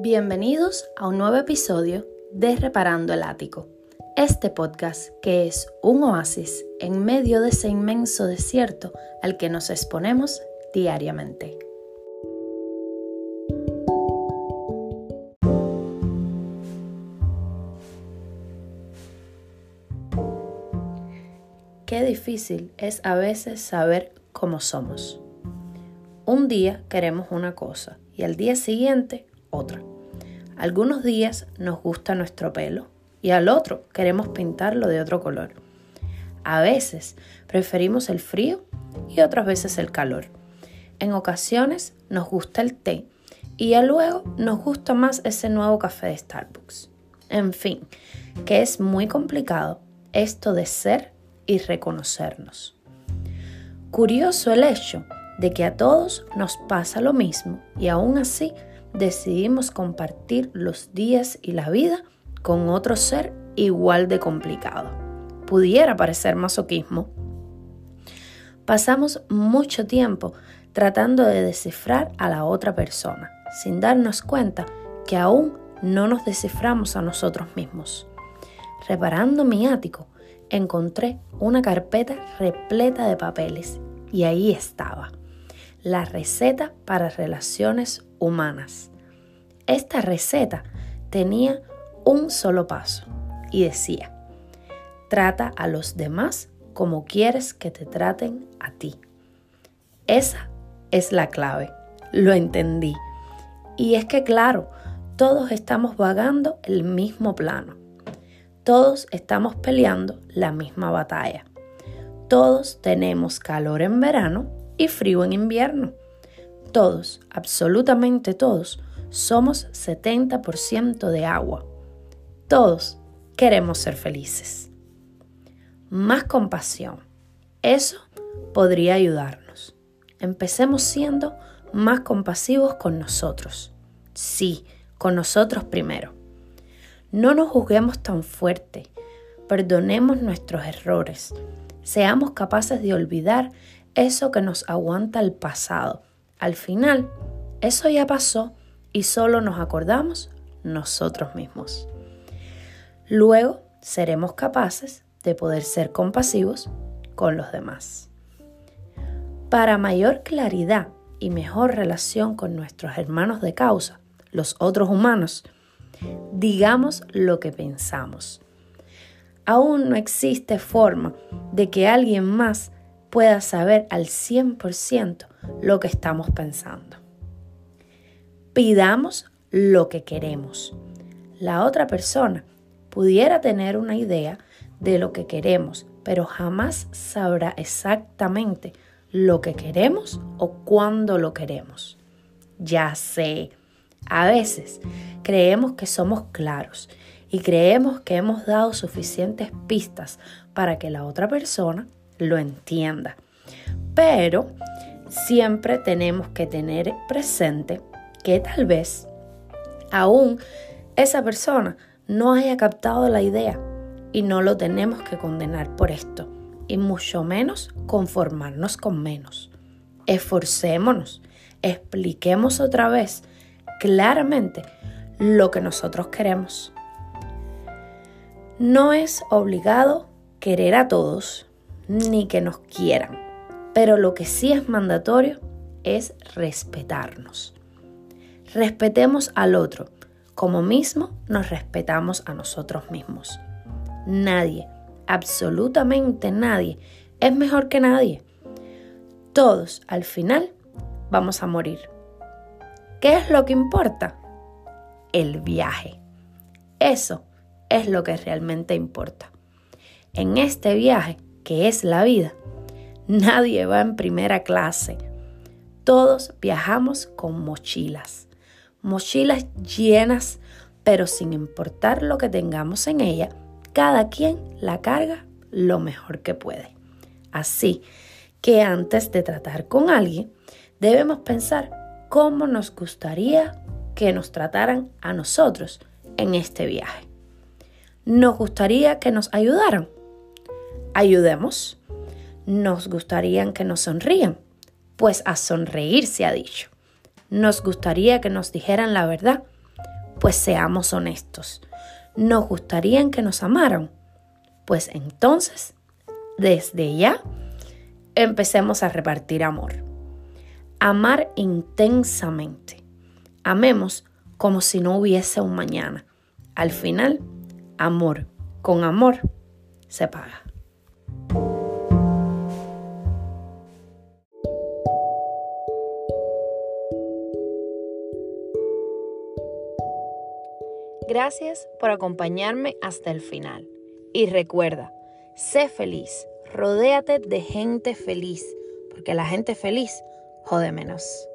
Bienvenidos a un nuevo episodio de Reparando el Ático, este podcast que es un oasis en medio de ese inmenso desierto al que nos exponemos diariamente. Qué difícil es a veces saber cómo somos. Un día queremos una cosa y al día siguiente otra. Algunos días nos gusta nuestro pelo y al otro queremos pintarlo de otro color. A veces preferimos el frío y otras veces el calor. En ocasiones nos gusta el té y ya luego nos gusta más ese nuevo café de Starbucks. En fin, que es muy complicado esto de ser y reconocernos. Curioso el hecho de que a todos nos pasa lo mismo y aún así decidimos compartir los días y la vida con otro ser igual de complicado. Pudiera parecer masoquismo. Pasamos mucho tiempo tratando de descifrar a la otra persona, sin darnos cuenta que aún no nos desciframos a nosotros mismos. Reparando mi ático, encontré una carpeta repleta de papeles y ahí estaba, la receta para relaciones humanas. Esta receta tenía un solo paso y decía, trata a los demás como quieres que te traten a ti. Esa es la clave, lo entendí. Y es que claro, todos estamos vagando el mismo plano. Todos estamos peleando la misma batalla. Todos tenemos calor en verano y frío en invierno. Todos, absolutamente todos, somos 70% de agua. Todos queremos ser felices. Más compasión. Eso podría ayudarnos. Empecemos siendo más compasivos con nosotros. Sí, con nosotros primero. No nos juzguemos tan fuerte. Perdonemos nuestros errores. Seamos capaces de olvidar eso que nos aguanta el pasado al final, eso ya pasó y solo nos acordamos nosotros mismos. Luego seremos capaces de poder ser compasivos con los demás. Para mayor claridad y mejor relación con nuestros hermanos de causa, los otros humanos, digamos lo que pensamos. Aún no existe forma de que alguien más pueda saber al 100% lo que estamos pensando. Pidamos lo que queremos. La otra persona pudiera tener una idea de lo que queremos, pero jamás sabrá exactamente lo que queremos o cuándo lo queremos. Ya sé, a veces creemos que somos claros y creemos que hemos dado suficientes pistas para que la otra persona lo entienda. Pero siempre tenemos que tener presente que tal vez aún esa persona no haya captado la idea y no lo tenemos que condenar por esto y mucho menos conformarnos con menos. Esforcémonos, expliquemos otra vez claramente lo que nosotros queremos. No es obligado querer a todos ni que nos quieran. Pero lo que sí es mandatorio es respetarnos. Respetemos al otro, como mismo nos respetamos a nosotros mismos. Nadie, absolutamente nadie, es mejor que nadie. Todos, al final, vamos a morir. ¿Qué es lo que importa? El viaje. Eso es lo que realmente importa. En este viaje que es la vida, nadie va en primera clase. Todos viajamos con mochilas. Mochilas llenas, pero sin importar lo que tengamos en ella, cada quien la carga lo mejor que puede. Así que antes de tratar con alguien, debemos pensar cómo nos gustaría que nos trataran a nosotros en este viaje. ¿Nos gustaría que nos ayudaran? Ayudemos. Nos gustaría que nos sonrían, pues a sonreír se ha dicho. Nos gustaría que nos dijeran la verdad, Pues seamos honestos. ¿Nos gustaría que nos amaran? Pues entonces, desde ya, empecemos a repartir amor. Amar intensamente. Amemos como si no hubiese un mañana. Al final, amor con amor se paga. Gracias por acompañarme hasta el final. Y recuerda, sé feliz, rodéate de gente feliz, porque la gente feliz jode menos.